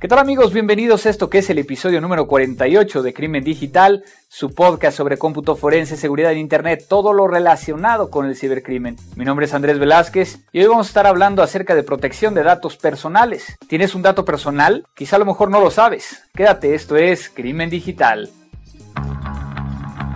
¿Qué tal amigos? Bienvenidos a esto que es el episodio número 48 de Crimen Digital, su podcast sobre cómputo forense, seguridad en Internet, todo lo relacionado con el cibercrimen. Mi nombre es Andrés Velázquez y hoy vamos a estar hablando acerca de protección de datos personales. ¿Tienes un dato personal? Quizá a lo mejor no lo sabes. Quédate, esto es Crimen Digital.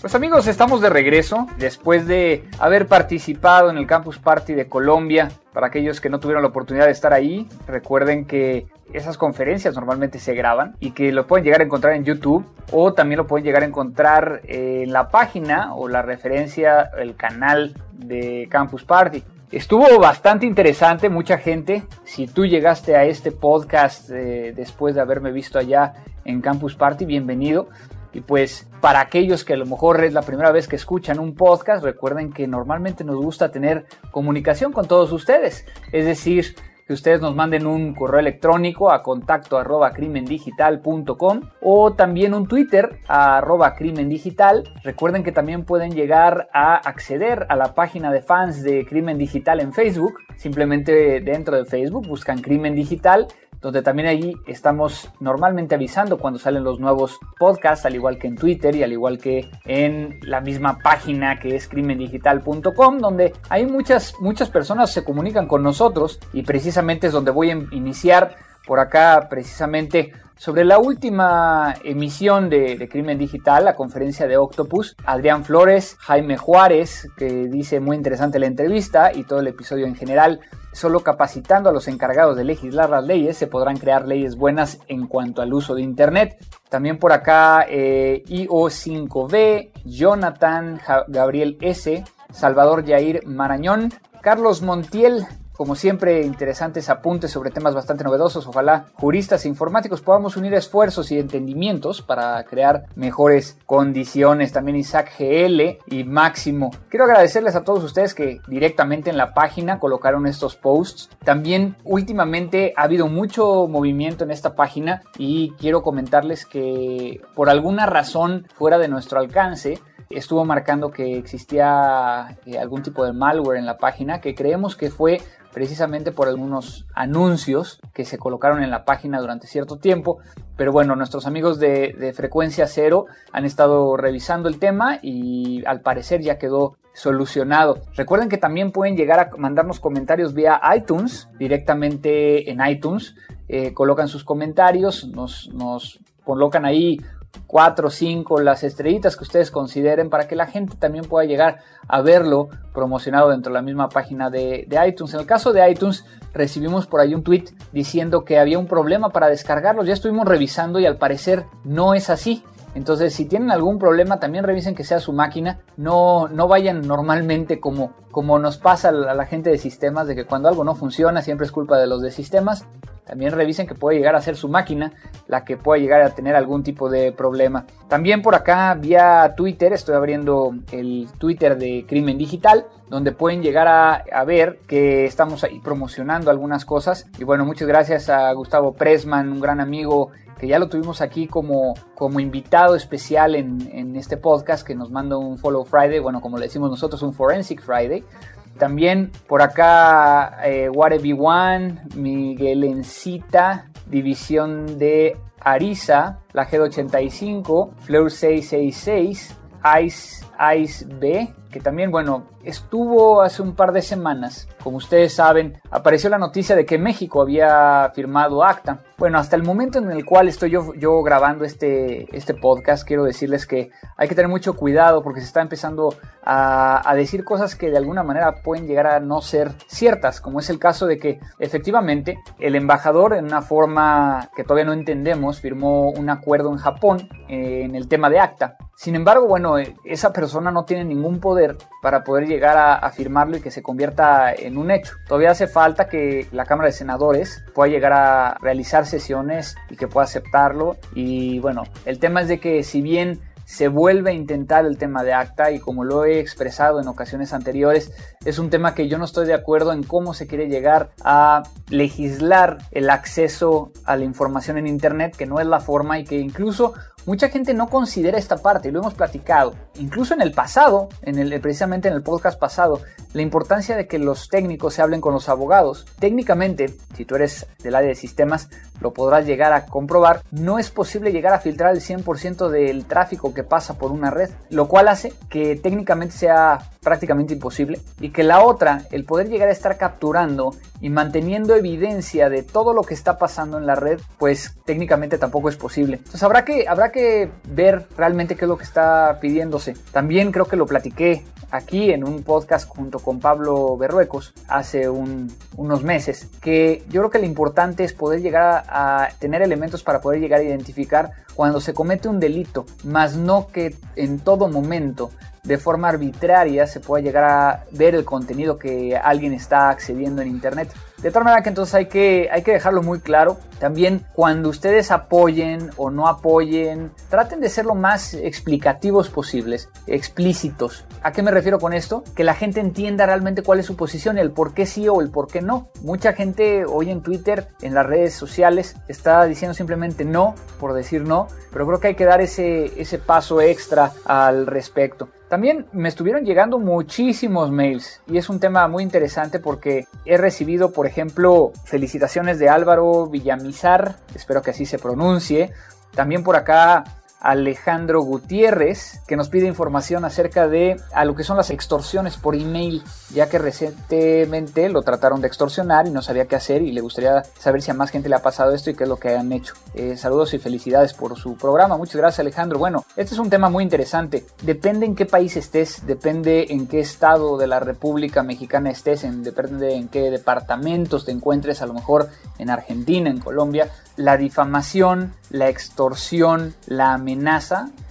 Pues amigos, estamos de regreso después de haber participado en el Campus Party de Colombia. Para aquellos que no tuvieron la oportunidad de estar ahí, recuerden que esas conferencias normalmente se graban y que lo pueden llegar a encontrar en YouTube o también lo pueden llegar a encontrar en la página o la referencia, el canal de Campus Party. Estuvo bastante interesante, mucha gente. Si tú llegaste a este podcast eh, después de haberme visto allá en Campus Party, bienvenido. Y pues para aquellos que a lo mejor es la primera vez que escuchan un podcast, recuerden que normalmente nos gusta tener comunicación con todos ustedes. Es decir, que ustedes nos manden un correo electrónico a contacto arroba crimendigital.com o también un Twitter a arroba crimendigital. Recuerden que también pueden llegar a acceder a la página de fans de Crimen Digital en Facebook. Simplemente dentro de Facebook buscan Crimen Digital donde también allí estamos normalmente avisando cuando salen los nuevos podcasts, al igual que en Twitter y al igual que en la misma página que es crimendigital.com, donde hay muchas, muchas personas se comunican con nosotros y precisamente es donde voy a iniciar por acá precisamente sobre la última emisión de, Crimen Digital, la conferencia de Octopus, Adrián Flores, Jaime Juárez, que dice muy interesante la entrevista y todo el episodio en general, solo capacitando a los encargados de legislar las leyes se podrán crear leyes buenas en cuanto al uso de Internet. También por acá eh, IO5B, Jonathan Gabriel S., Salvador Jair Marañón, Carlos Montiel, como siempre, interesantes apuntes sobre temas bastante novedosos. Ojalá juristas e informáticos podamos unir esfuerzos y entendimientos para crear mejores condiciones. También Isaac GL y Máximo. Quiero agradecerles a todos ustedes que directamente en la página colocaron estos posts. También últimamente ha habido mucho movimiento en esta página y quiero comentarles que por alguna razón fuera de nuestro alcance, estuvo marcando que existía eh, algún tipo de malware en la página que creemos que fue precisamente por algunos anuncios que se colocaron en la página durante cierto tiempo. Pero bueno, nuestros amigos de, Frecuencia Cero han estado revisando el tema y al parecer ya quedó solucionado. Recuerden que también pueden llegar a mandarnos comentarios vía iTunes, directamente en iTunes. Eh, colocan sus comentarios, nos, nos colocan ahí cuatro, cinco, las estrellitas que ustedes consideren para que la gente también pueda llegar a verlo promocionado dentro de la misma página de, iTunes. En el caso de iTunes recibimos por ahí un tweet diciendo que había un problema para descargarlos. Ya estuvimos revisando y al parecer no es así. Entonces, si tienen algún problema, también revisen que sea su máquina. No, no vayan normalmente como, como nos pasa a la gente de sistemas, de que cuando algo no funciona siempre es culpa de los de sistemas. También revisen que puede llegar a ser su máquina la que pueda llegar a tener algún tipo de problema. También por acá vía Twitter, estoy abriendo el Twitter de Crimen Digital, donde pueden llegar a, ver que estamos ahí promocionando algunas cosas. Y bueno, muchas gracias a Gustavo Pressman, un gran amigo que ya lo tuvimos aquí como, como invitado especial en, en este podcast, que nos manda un Follow Friday, bueno, como le decimos nosotros, un Forensic Friday. También por acá eh, One, Miguel Encita, División de Ariza, la G85, Fleur 666, Ice, Ice B, que también, bueno, estuvo hace un par de semanas. Como ustedes saben, apareció la noticia de que México había firmado ACTA. Bueno, hasta el momento en el cual estoy yo, yo grabando este, este podcast, quiero decirles que hay que tener mucho cuidado porque se está empezando a, decir cosas que de alguna manera pueden llegar a no ser ciertas, como es el caso de que efectivamente el embajador en una forma que todavía no entendemos firmó un acuerdo en Japón eh, en el tema de ACTA. Sin embargo, bueno, eh, esa persona no tiene ningún poder para poder llegar a, a, firmarlo y que se convierta en un hecho. Todavía hace falta que la Cámara de Senadores pueda llegar a realizar sesiones y que pueda aceptarlo. Y bueno, el tema es de que si bien se vuelve a intentar el tema de acta y como lo he expresado en ocasiones anteriores, es un tema que yo no estoy de acuerdo en cómo se quiere llegar a legislar el acceso a la información en Internet, que no es la forma y que incluso mucha gente no considera esta parte, lo hemos platicado, incluso en el pasado, en el, precisamente en el podcast pasado, la importancia de que los técnicos se hablen con los abogados. Técnicamente, si tú eres del área de sistemas, lo podrás llegar a comprobar, no es posible llegar a filtrar el 100% del tráfico que pasa por una red, lo cual hace que técnicamente sea prácticamente imposible y que la otra, el poder llegar a estar capturando y manteniendo evidencia de todo lo que está pasando en la red, pues técnicamente tampoco es posible. Entonces habrá que, habrá que ver realmente qué es lo que está pidiéndose. También creo que lo platiqué aquí en un podcast junto con Pablo Berruecos hace un, unos meses, que yo creo que lo importante es poder llegar a, tener elementos para poder llegar a identificar cuando se comete un delito, más no que en todo momento de forma arbitraria se pueda llegar a ver el contenido que alguien está accediendo en internet. De tal manera que entonces hay que, hay que dejarlo muy claro. También cuando ustedes apoyen o no apoyen, traten de ser lo más explicativos posibles, explícitos. ¿A qué me refiero con esto? Que la gente entienda realmente cuál es su posición, el por qué sí o el por qué no. Mucha gente hoy en Twitter, en las redes sociales, está diciendo simplemente no por decir no, pero creo que hay que dar ese, ese paso extra al respecto. También me estuvieron llegando muchísimos mails y es un tema muy interesante porque he recibido, por ejemplo, felicitaciones de Álvaro Villamizar, espero que así se pronuncie. También por acá Alejandro Gutiérrez, que nos pide información acerca de a lo que son las extorsiones por email, ya que recientemente lo trataron de extorsionar y no sabía qué hacer y le gustaría saber si a más gente le ha pasado esto y qué es lo que han hecho. Eh, saludos y felicidades por su programa. Muchas gracias Alejandro. Bueno, este es un tema muy interesante. Depende en qué país estés, depende en qué estado de la República Mexicana estés, en, depende en qué departamentos te encuentres, a lo mejor en Argentina, en Colombia. La difamación, la extorsión, la amenaza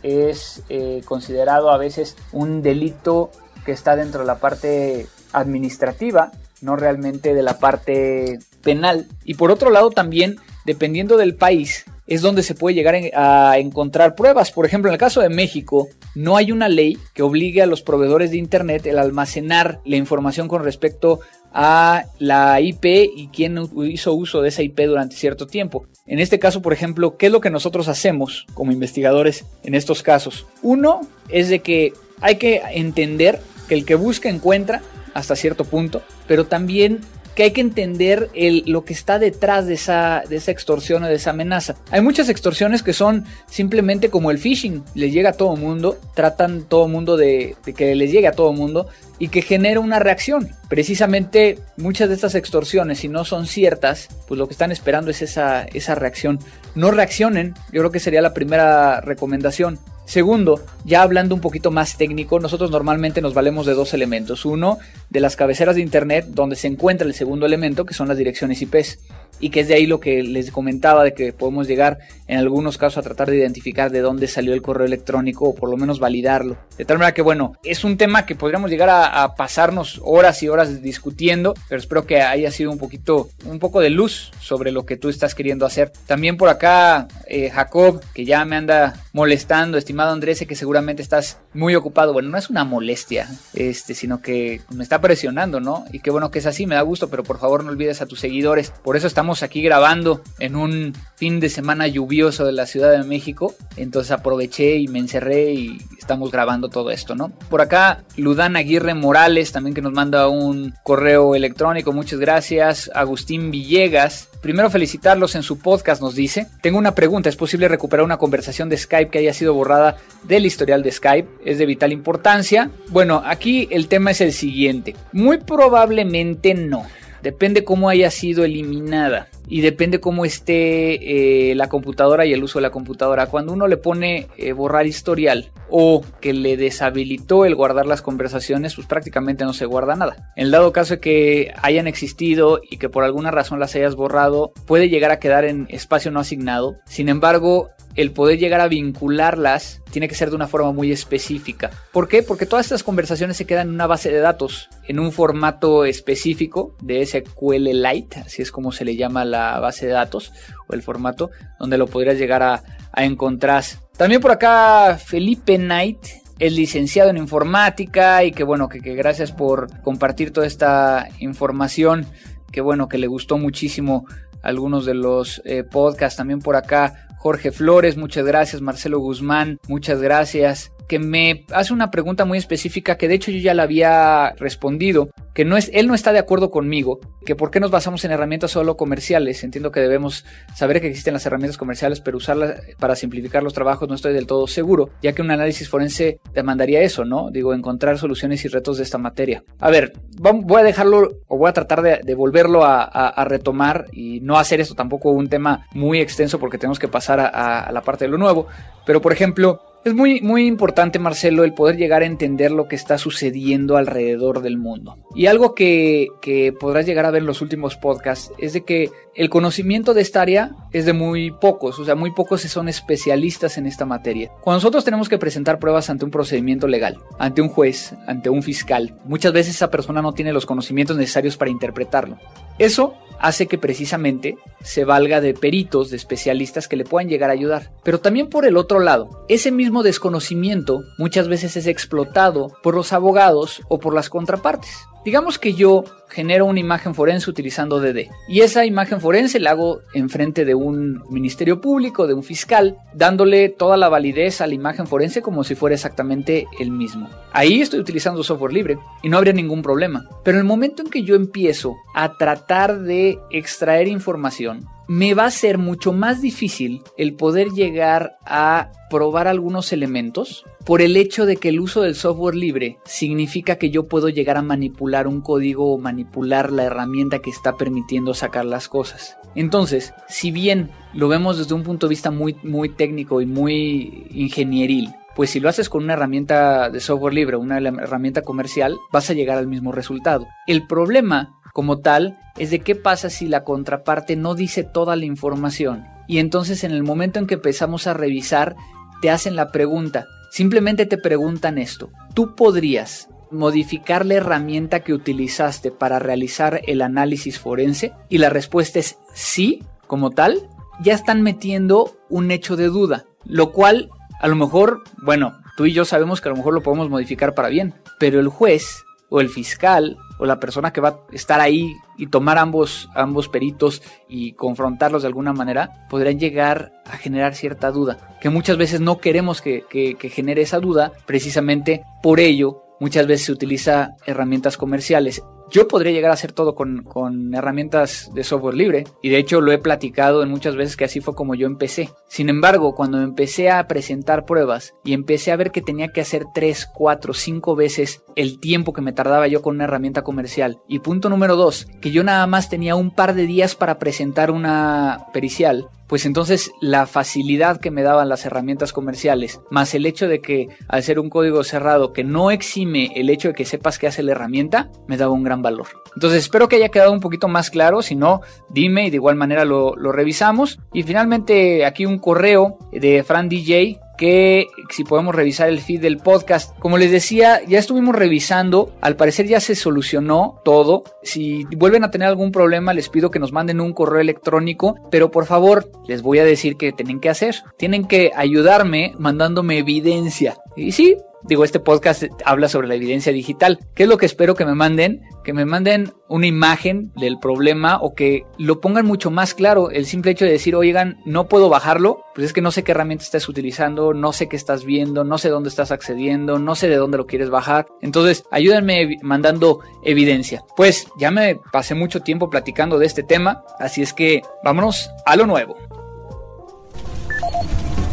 es eh, considerado a veces un delito que está dentro de la parte administrativa, no realmente de la parte penal. Y por otro lado también, dependiendo del país, es donde se puede llegar a encontrar pruebas. Por ejemplo, en el caso de México, no hay una ley que obligue a los proveedores de Internet el almacenar la información con respecto a la IP y quién hizo uso de esa IP durante cierto tiempo. En este caso, por ejemplo, ¿qué es lo que nosotros hacemos como investigadores en estos casos? Uno es de que hay que entender que el que busca encuentra hasta cierto punto, pero también que hay que entender lo que está detrás de esa, extorsión o de esa amenaza. Hay muchas extorsiones que son simplemente como el phishing, les llega a todo mundo, tratan todo mundo de, de que les llegue a todo mundo y que genera una reacción. Precisamente muchas de estas extorsiones, si no son ciertas, pues lo que están esperando es esa, esa reacción. No reaccionen, yo creo que sería la primera recomendación. Segundo, ya hablando un poquito más técnico, nosotros normalmente nos valemos de dos elementos. Uno, de las cabeceras de Internet, donde se encuentra el segundo elemento, que son las direcciones IPs. Y que es de ahí lo que les comentaba, de que podemos llegar en algunos casos a tratar de identificar de dónde salió el correo electrónico o por lo menos validarlo. De tal manera que, bueno, es un tema que podríamos llegar a, pasarnos horas y horas discutiendo, pero espero que haya sido un poquito, un poco de luz sobre lo que tú estás queriendo hacer. También por acá, eh, Jacob, que ya me anda molestando, estimado Andrés, que seguramente estás muy ocupado. Bueno, no es una molestia, este, sino que me está presionando, ¿no? Y qué bueno que es así, me da gusto, pero por favor no olvides a tus seguidores. Por eso estamos aquí grabando en un fin de semana lluvioso de la Ciudad de México. Entonces aproveché y me encerré y estamos grabando todo esto, ¿no? Por acá, Ludán Aguirre Morales, también que nos manda un correo electrónico, muchas gracias. Agustín Villegas, primero felicitarlos en su podcast, nos dice. Tengo una pregunta, ¿es posible recuperar una conversación de Skype que haya sido borrada del historial de Skype? Es de vital importancia. Bueno, aquí el tema es el siguiente. Muy probablemente no. Depende cómo haya sido eliminada y depende cómo esté eh, la computadora y el uso de la computadora. Cuando uno le pone eh, borrar historial o que le deshabilitó el guardar las conversaciones, pues prácticamente no se guarda nada. En el dado caso de que hayan existido y que por alguna razón las hayas borrado, puede llegar a quedar en espacio no asignado. Sin embargo, el poder llegar a vincularlas tiene que ser de una forma muy específica. ¿Por qué? Porque todas estas conversaciones se quedan en una base de datos, en un formato específico de SQLite, así es como se le llama la base de datos o el formato, donde lo podrías llegar a, encontrar. También por acá Felipe Knight es licenciado en informática y que bueno, que, gracias por compartir toda esta información, que bueno, que le gustó muchísimo algunos de los eh, podcasts también por acá. Jorge Flores, muchas gracias. Marcelo Guzmán, muchas gracias que me hace una pregunta muy específica que de hecho yo ya la había respondido, que no es, él no está de acuerdo conmigo, que por qué nos basamos en herramientas solo comerciales. Entiendo que debemos saber que existen las herramientas comerciales, pero usarlas para simplificar los trabajos no estoy del todo seguro, ya que un análisis forense demandaría eso, ¿no? Digo, encontrar soluciones y retos de esta materia. A ver, voy a dejarlo o voy a tratar de, volverlo a, retomar y no hacer esto tampoco un tema muy extenso porque tenemos que pasar a la parte de lo nuevo. Pero por ejemplo, es muy, muy importante, Marcelo, el poder llegar a entender lo que está sucediendo alrededor del mundo. Y algo que, que, podrás llegar a ver en los últimos podcasts es de que el conocimiento de esta área es de muy pocos, o sea, muy pocos son especialistas en esta materia. Cuando nosotros tenemos que presentar pruebas ante un procedimiento legal, ante un juez, ante un fiscal, muchas veces esa persona no tiene los conocimientos necesarios para interpretarlo. Eso hace que precisamente se valga de peritos, de especialistas que le puedan llegar a ayudar. Pero también por el otro lado, ese mismo desconocimiento muchas veces es explotado por los abogados o por las contrapartes. Digamos que yo genero una imagen forense utilizando DD y esa imagen forense la hago enfrente de un ministerio público, de un fiscal, dándole toda la validez a la imagen forense como si fuera exactamente el mismo. Ahí estoy utilizando software libre y no habría ningún problema. Pero en el momento en que yo empiezo a tratar de extraer información, me va a ser mucho más difícil el poder llegar a probar algunos elementos por el hecho de que el uso del software libre significa que yo puedo llegar a manipular un código o manipular la herramienta que está permitiendo sacar las cosas. Entonces, si bien lo vemos desde un punto de vista muy, muy técnico y muy ingenieril, pues si lo haces con una herramienta de software libre una herramienta comercial, vas a llegar al mismo resultado. El problema como tal es de qué pasa si la contraparte no dice toda la información. Y entonces en el momento en que empezamos a revisar, te hacen la pregunta. Simplemente te preguntan esto. ¿Tú podrías modificar la herramienta que utilizaste para realizar el análisis forense? Y la respuesta es sí, como tal. Ya están metiendo un hecho de duda. Lo cual, a lo mejor, bueno, tú y yo sabemos que a lo mejor lo podemos modificar para bien. Pero el juez o el fiscal o la persona que va a estar ahí y tomar ambos, ambos peritos y confrontarlos de alguna manera, podrían llegar a generar cierta duda, que muchas veces no queremos que, que, que genere esa duda, precisamente por ello muchas veces se utiliza herramientas comerciales yo podría llegar a hacer todo con, con, herramientas de software libre y de hecho lo he platicado en muchas veces que así fue como yo empecé. Sin embargo, cuando empecé a presentar pruebas y empecé a ver que tenía que hacer 3, 4, 5 veces el tiempo que me tardaba yo con una herramienta comercial y punto número 2, que yo nada más tenía un par de días para presentar una pericial, pues entonces la facilidad que me daban las herramientas comerciales, más el hecho de que al ser un código cerrado que no exime el hecho de que sepas qué hace la herramienta, me daba un gran valor. Entonces espero que haya quedado un poquito más claro, si no, dime y de igual manera lo, lo revisamos. Y finalmente aquí un correo de Fran DJ que si podemos revisar el feed del podcast. Como les decía, ya estuvimos revisando, al parecer ya se solucionó todo. Si vuelven a tener algún problema, les pido que nos manden un correo electrónico, pero por favor, les voy a decir que tienen que hacer. Tienen que ayudarme mandándome evidencia. Y sí, digo, este podcast habla sobre la evidencia digital. ¿Qué es lo que espero que me manden? Que me manden una imagen del problema o que lo pongan mucho más claro. El simple hecho de decir, oigan, no puedo bajarlo, pues es que no sé qué herramienta estás utilizando, no sé qué estás viendo, no sé dónde estás accediendo, no sé de dónde lo quieres bajar. Entonces, ayúdenme mandando evidencia. Pues ya me pasé mucho tiempo platicando de este tema, así es que vámonos a lo nuevo.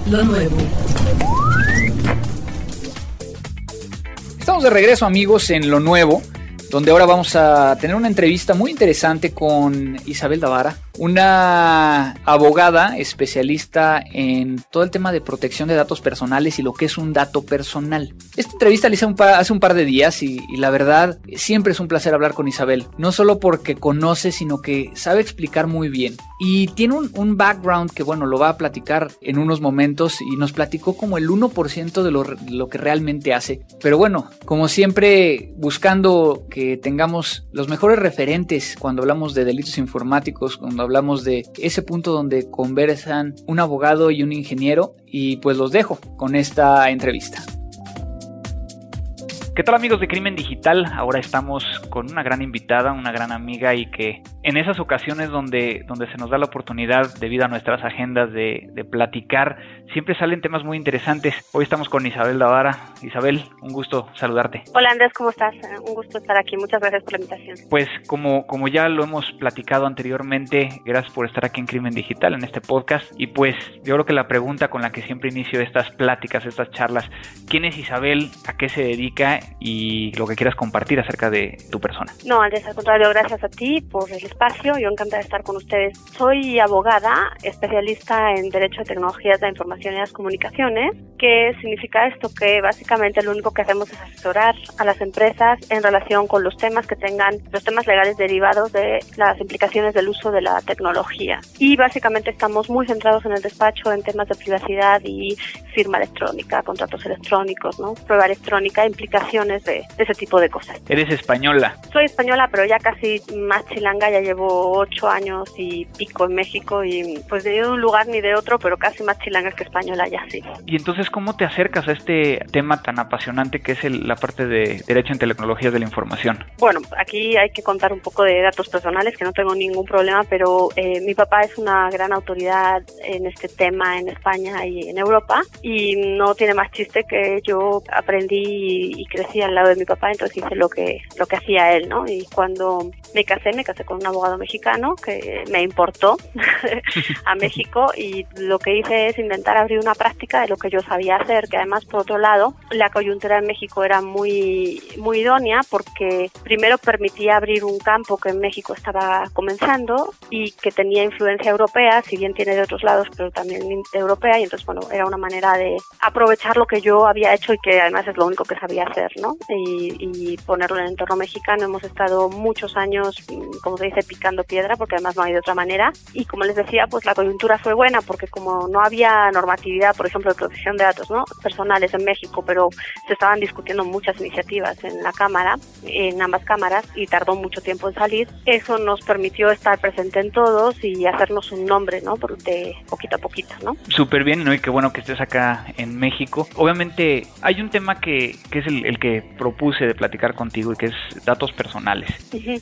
Lo nuevo. Estamos de regreso amigos en lo nuevo, donde ahora vamos a tener una entrevista muy interesante con Isabel Davara, una abogada especialista en todo el tema de protección de datos personales y lo que es un dato personal. Esta entrevista la hice hace un par de días y, la verdad siempre es un placer hablar con Isabel, no solo porque conoce, sino que sabe explicar muy bien. Y tiene un, background que bueno, lo va a platicar en unos momentos y nos platicó como el 1% de lo, lo que realmente hace. Pero bueno, como siempre, buscando que tengamos los mejores referentes cuando hablamos de delitos informáticos, cuando hablamos de ese punto donde conversan un abogado y un ingeniero y pues los dejo con esta entrevista. ¿Qué tal amigos de Crimen Digital? Ahora estamos con una gran invitada, una gran amiga y que en esas ocasiones donde, donde se nos da la oportunidad debido a nuestras agendas de, de platicar, siempre salen temas muy interesantes. Hoy estamos con Isabel Davara. Isabel, un gusto saludarte. Hola Andrés, ¿cómo estás? Un gusto estar aquí. Muchas gracias por la invitación. Pues como, como ya lo hemos platicado anteriormente, gracias por estar aquí en Crimen Digital, en este podcast. Y pues yo creo que la pregunta con la que siempre inicio estas pláticas, estas charlas, ¿quién es Isabel? ¿A qué se dedica? Y lo que quieras compartir acerca de tu persona. No, Andrés, al contrario, gracias a ti por el espacio. Yo encantada de estar con ustedes. Soy abogada, especialista en Derecho de Tecnologías de la Información y las Comunicaciones. ¿Qué significa esto? Que básicamente lo único que hacemos es asesorar a las empresas en relación con los temas que tengan, los temas legales derivados de las implicaciones del uso de la tecnología. Y básicamente estamos muy centrados en el despacho en temas de privacidad y firma electrónica, contratos electrónicos, ¿no? Prueba electrónica, implicaciones de, ese tipo de cosas. ¿Eres española? Soy española, pero ya casi más chilanga, ya llevo ocho años y pico en México y pues de un lugar ni de otro, pero casi más chilanga que española ya sí. Y entonces, ¿cómo te acercas a este tema tan apasionante que es la parte de Derecho en Tecnologías de la Información? Bueno, aquí hay que contar un poco de datos personales, que no tengo ningún problema, pero eh, mi papá es una gran autoridad en este tema en España y en Europa y no tiene más chiste que yo aprendí y crecí al lado de mi papá, entonces hice lo que, lo que hacía él, ¿no? Y cuando me casé, me casé con un abogado mexicano que me importó a México y lo que hice es intentar abrir una práctica de lo que yo sabía hacer, que además, por otro lado, la coyuntura en México era muy, muy idónea porque primero permitía abrir un campo que en México estaba comenzando y que tenía influencia europea, si bien tiene de otros lados, pero también europea, y entonces, bueno, era una manera de aprovechar lo que yo había hecho y que además es lo único que sabía hacer, ¿no? Y, ponerlo en el entorno mexicano. Hemos estado muchos años, mm, como se dice, picando piedra, porque además no hay de otra manera. Y como les decía, pues la coyuntura fue buena, porque como no había normatividad, por ejemplo, de protección de datos personales en México, pero se estaban discutiendo muchas iniciativas en la Cámara, en ambas cámaras, y tardó mucho tiempo en salir, eso nos permitió estar presente en todos y hacernos un nombre, ¿no? De poquito a poquito, ¿no? Súper bien, ¿no? Y qué bueno que estés acá en México. Obviamente hay un tema que, que es el, el que propuse de platicar contigo y que es datos personales.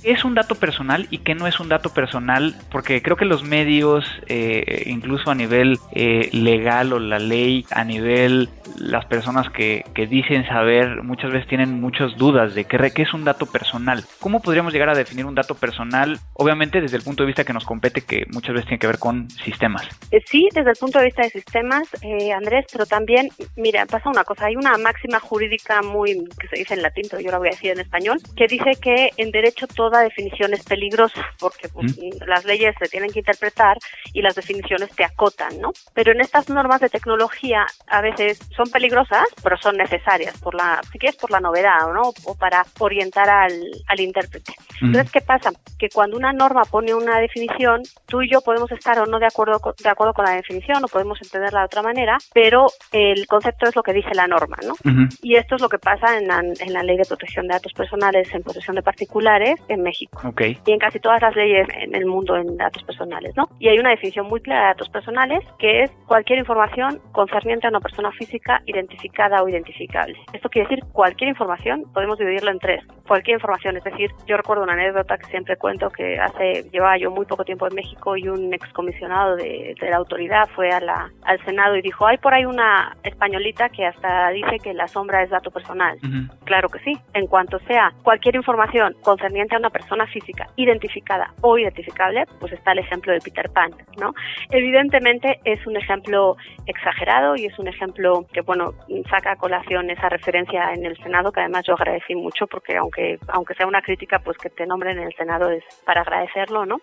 es un dato personal y qué no es un dato personal? Porque creo que los medios, eh, incluso a nivel eh, legal o la ley, a nivel las personas que, que, dicen saber, muchas veces tienen muchas dudas de qué, qué es un dato personal. ¿Cómo podríamos llegar a definir un dato personal? Obviamente desde el punto de vista que nos compete, que muchas veces tiene que ver con sistemas. Eh, sí, desde el punto de vista de sistemas, Andrés, pero también, mira, pasa una cosa, hay una máxima jurídica muy que se dice en latín, pero yo la voy a decir en español, que dice que en derecho toda definición es peligrosa, porque pues, mm. las leyes se tienen que interpretar y las definiciones te acotan, ¿no? Pero en estas normas de tecnología a veces son peligrosas, pero son necesarias, por la, si quieres, por la novedad, ¿no? O para orientar al, al intérprete. Entonces, ¿qué pasa? Que cuando una norma pone una definición, tú y yo podemos estar o no de acuerdo con, de acuerdo con la definición, o podemos entenderla de otra manera, pero el concepto es lo que dice la norma, ¿no? Y esto es lo que pasa está en la, Ley de Protección de Datos Personales en posesión de particulares en México. Y en casi todas las leyes en el mundo en datos personales, ¿no? Y hay una definición muy clara de datos personales que es cualquier información concerniente a una persona física identificada o identificable. Esto quiere decir cualquier información, podemos dividirlo en tres. Cualquier información, es decir, yo recuerdo una anécdota que siempre cuento que hace, llevaba yo muy poco tiempo en México y un excomisionado de, de la autoridad fue a la, al Senado y dijo, hay por ahí una españolita que hasta dice que la sombra es dato personal. Claro que sí. En cuanto sea cualquier información concerniente a una persona física identificada o identificable, pues está el ejemplo de Peter Pan, ¿no? Evidentemente es un ejemplo exagerado y es un ejemplo que, bueno, saca a colación esa referencia en el Senado, que además yo agradecí mucho porque aunque, aunque sea una crítica, pues que te nombren en el Senado es para agradecerlo, ¿no?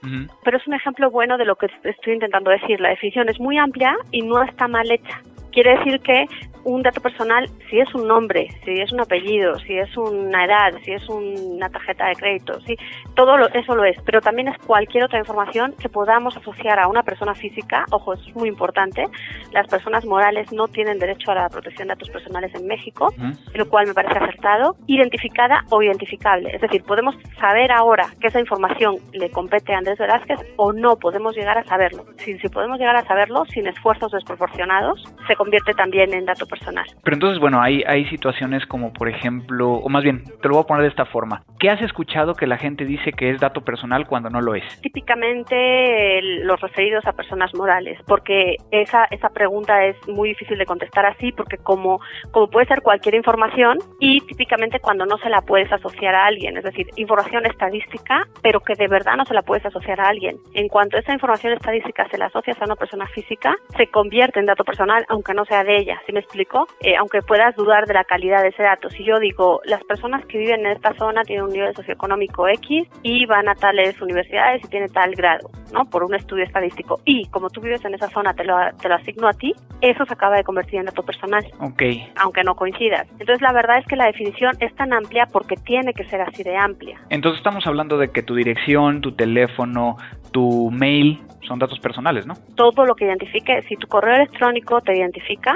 Pero es un ejemplo bueno de lo que estoy intentando decir. La definición es muy amplia y no está mal hecha. Quiere decir que un dato personal, si es un nombre, si es un apellido, si es una edad, si es una tarjeta de crédito, si todo eso lo es, pero también es cualquier otra información que podamos asociar a una persona física, ojo, eso es muy importante, las personas morales no tienen derecho a la protección de datos personales en México, lo cual me parece acertado, identificada o identificable, es decir, podemos saber ahora que esa información le compete a Andrés Velázquez o no podemos llegar a saberlo. Si, si podemos llegar a saberlo sin esfuerzos desproporcionados, se convierte también en dato personal. Pero entonces, bueno, hay, hay situaciones como, por ejemplo, o más bien, te lo voy a poner de esta forma. ¿Qué has escuchado que la gente dice que es dato personal cuando no lo es? Típicamente los referidos a personas morales, porque esa, esa pregunta es muy difícil de contestar así, porque como, como puede ser cualquier información y típicamente cuando no se la puedes asociar a alguien, es decir, información estadística, pero que de verdad no se la puedes asociar a alguien. En cuanto esa información estadística se la asocias a una persona física, se convierte en dato personal, aunque no sea de ella. ¿Sí me explico? Eh, aunque puedas dudar de la calidad de ese dato. Si yo digo, las personas que viven en esta zona tienen un nivel socioeconómico X y van a tales universidades y tienen tal grado, ¿no? Por un estudio estadístico. Y como tú vives en esa zona, te lo, te lo asigno a ti, eso se acaba de convertir en dato personal. Ok. Aunque no coincidas. Entonces, la verdad es que la definición es tan amplia porque tiene que ser así de amplia. Entonces, estamos hablando de que tu dirección, tu teléfono, tu mail son datos personales, ¿no? Todo lo que identifique, si tu correo electrónico te identifica,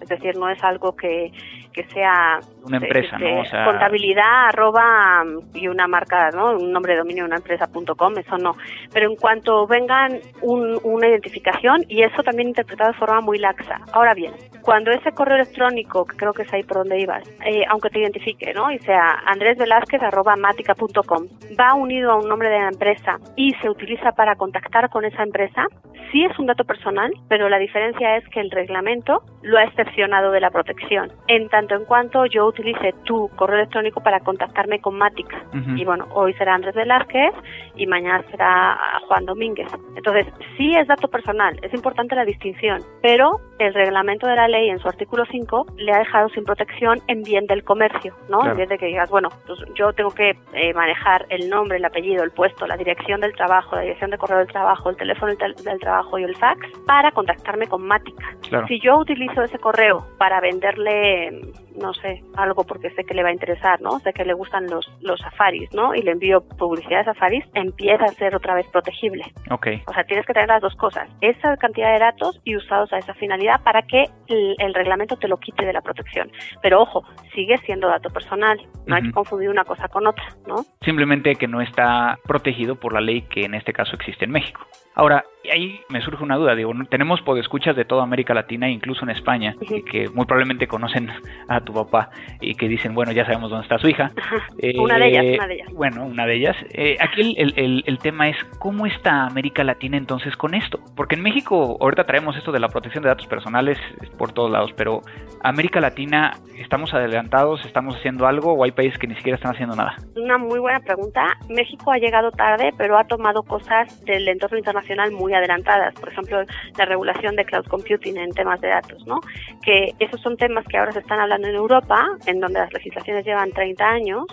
es decir, no es algo que, que sea una empresa, ¿no? O sea... Contabilidad, arroba y una marca, ¿no? Un nombre de dominio de una empresa.com, eso no. Pero en cuanto vengan una identificación, y eso también interpretado de forma muy laxa. Ahora bien, cuando ese correo electrónico, que creo que es ahí por donde ibas, eh, aunque te identifique, ¿no? Y sea Andrés Velázquez arroba matica.com, va unido a un nombre de la empresa y se utiliza para contactar con esa empresa, sí es un dato personal, pero la diferencia es que el reglamento lo ha excepcionado de la protección. En tanto en cuanto yo utilice tu correo electrónico para contactarme con Mática. Y bueno, hoy será Andrés Velázquez y mañana será Juan Domínguez. Entonces, sí es dato personal, es importante la distinción, pero el reglamento de la ley en su artículo 5 le ha dejado sin protección en bien del comercio, ¿no? En vez de que digas, bueno, pues yo tengo que eh, manejar el nombre, el apellido, el puesto, la dirección del trabajo, la dirección de correo del trabajo, el teléfono del, trabajo y el fax para contactarme con Mática. Si yo utilizo ese correo para venderle no sé, algo porque sé que le va a interesar, ¿no? Sé que le gustan los, los safaris, ¿no? Y le envío publicidad de safaris, empieza a ser otra vez protegible. Ok. O sea, tienes que tener las dos cosas, esa cantidad de datos y usados a esa finalidad para que el, reglamento te lo quite de la protección. Pero ojo, sigue siendo dato personal, no hay que confundir una cosa con otra, ¿no? Simplemente que no está protegido por la ley que en este caso existe en México. Ahora, ahí me surge una duda, digo, tenemos podescuchas de toda América Latina, incluso en España, que muy probablemente conocen a tu papá y que dicen, bueno, ya sabemos dónde está su hija. una de ellas, una de ellas. Bueno, una de ellas. Eh, aquí el, el, el, tema es, ¿cómo está América Latina entonces con esto? Porque en México, ahorita traemos esto de la protección de datos personales por todos lados, pero América Latina, ¿estamos adelantados? ¿Estamos haciendo algo o hay países que ni siquiera están haciendo nada? Una muy buena pregunta. México ha llegado tarde, pero ha tomado cosas del entorno internacional muy adelantadas, por ejemplo, la regulación de cloud computing en temas de datos, ¿no? Que esos son temas que ahora se están hablando en Europa, en donde las legislaciones llevan 30 años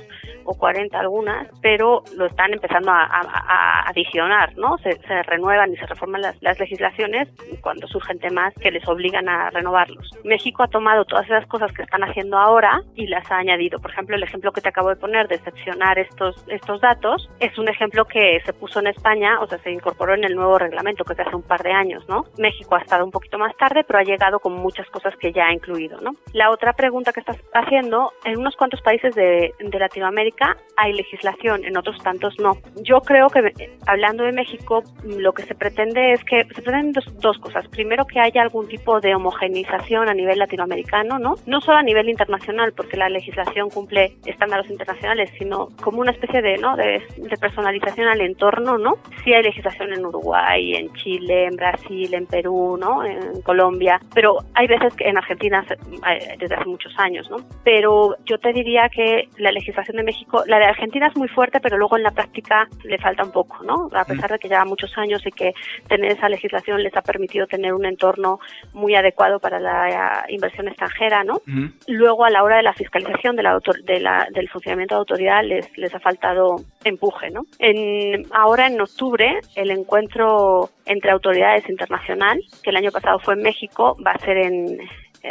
o 40 algunas, pero lo están empezando a, adicionar, ¿no? Se, renuevan y se reforman las, las legislaciones cuando surgen temas que les obligan a renovarlos. México ha tomado todas esas cosas que están haciendo ahora y las ha añadido. Por ejemplo, el ejemplo que te acabo de poner de excepcionar estos, estos datos es un ejemplo que se puso en España, o sea, se incorporó en el nuevo reglamento que es hace un par de años, ¿no? México ha estado un poquito más tarde, pero ha llegado con muchas cosas que ya ha incluido, ¿no? La otra pregunta que estás haciendo, en unos cuantos países de, de Latinoamérica hay legislación, en otros tantos no. Yo creo que, hablando de México, lo que se pretende es que se pretenden dos, dos cosas. Primero, que haya algún tipo de homogenización a nivel latinoamericano, ¿no? No solo a nivel internacional, porque la legislación cumple estándares internacionales, sino como una especie de, ¿no? de, de personalización al entorno, ¿no? Sí hay legislación en Uruguay, en Chile, en Brasil, en Perú, ¿no? En Colombia, pero hay veces que en Argentina eh, desde hace muchos años, ¿no? Pero yo te diría que la legislación de México, la de Argentina es muy fuerte, pero luego en la práctica le falta un poco, ¿no? A pesar de que lleva muchos años y que tener esa legislación les ha permitido tener un entorno muy adecuado para la inversión extranjera, ¿no? Luego a la hora de la fiscalización de la, de la, del funcionamiento de autoridad les, les ha faltado empuje, ¿no? En, ahora en octubre el encuentro entre autoridades internacional, que el año pasado fue en México, va a ser en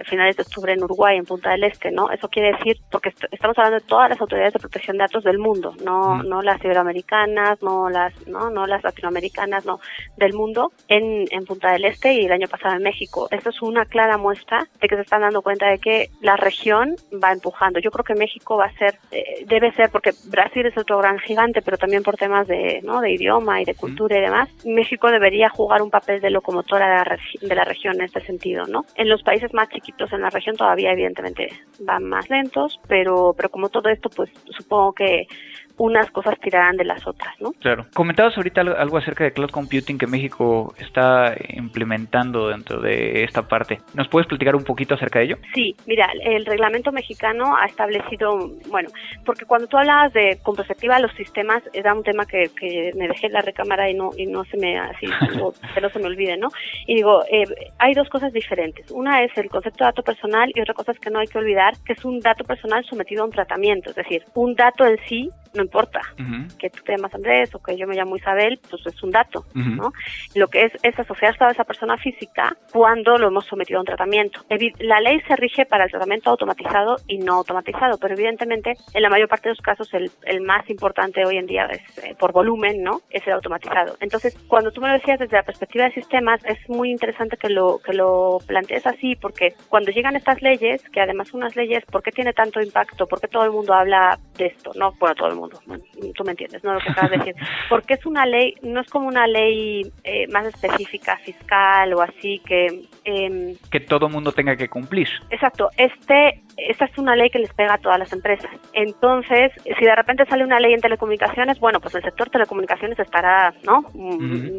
finales de octubre en Uruguay, en Punta del Este, ¿no? Eso quiere decir, porque est estamos hablando de todas las autoridades de protección de datos del mundo, no, mm. no las iberoamericanas, no las, no, no las latinoamericanas, no, del mundo, en, en Punta del Este y el año pasado en México. Esto es una clara muestra de que se están dando cuenta de que la región va empujando. Yo creo que México va a ser, eh, debe ser, porque Brasil es otro gran gigante, pero también por temas de, ¿no? de idioma y de cultura y demás, México debería jugar un papel de locomotora de la, de la región en este sentido, ¿no? En los países más chiquitos en la región todavía evidentemente van más lentos, pero, pero como todo esto, pues supongo que unas cosas tirarán de las otras, ¿no? Claro. Comentabas ahorita algo acerca de cloud computing que México está implementando dentro de esta parte. ¿Nos puedes platicar un poquito acerca de ello? Sí, mira, el reglamento mexicano ha establecido, bueno, porque cuando tú hablabas de con perspectiva a los sistemas, era un tema que, que me dejé en la recámara y no y no se me así, que no se me olvide, ¿no? Y digo, eh, hay dos cosas diferentes. Una es el concepto de dato personal y otra cosa es que no hay que olvidar que es un dato personal sometido a un tratamiento, es decir, un dato en sí no importa. Que tú te llamas Andrés o que yo me llamo Isabel, pues es un dato, ¿no? Lo que es, es asociar a esa persona física cuando lo hemos sometido a un tratamiento. La ley se rige para el tratamiento automatizado y no automatizado, pero evidentemente en la mayor parte de los casos el, el más importante hoy en día es eh, por volumen, ¿no? Es el automatizado. Entonces, cuando tú me lo decías desde la perspectiva de sistemas, es muy interesante que lo, que lo plantees así, porque cuando llegan estas leyes, que además son unas leyes, ¿por qué tiene tanto impacto? ¿Por qué todo el mundo habla de esto? No, bueno, todo el mundo, tú me entiendes, ¿no? Lo que acabas de decir. Porque es una ley, no es como una ley eh, más específica, fiscal o así, que... Eh, que todo mundo tenga que cumplir. Exacto, este, esta es una ley que les pega a todas las empresas. Entonces, si de repente sale una ley en telecomunicaciones, bueno, pues el sector telecomunicaciones estará, ¿no?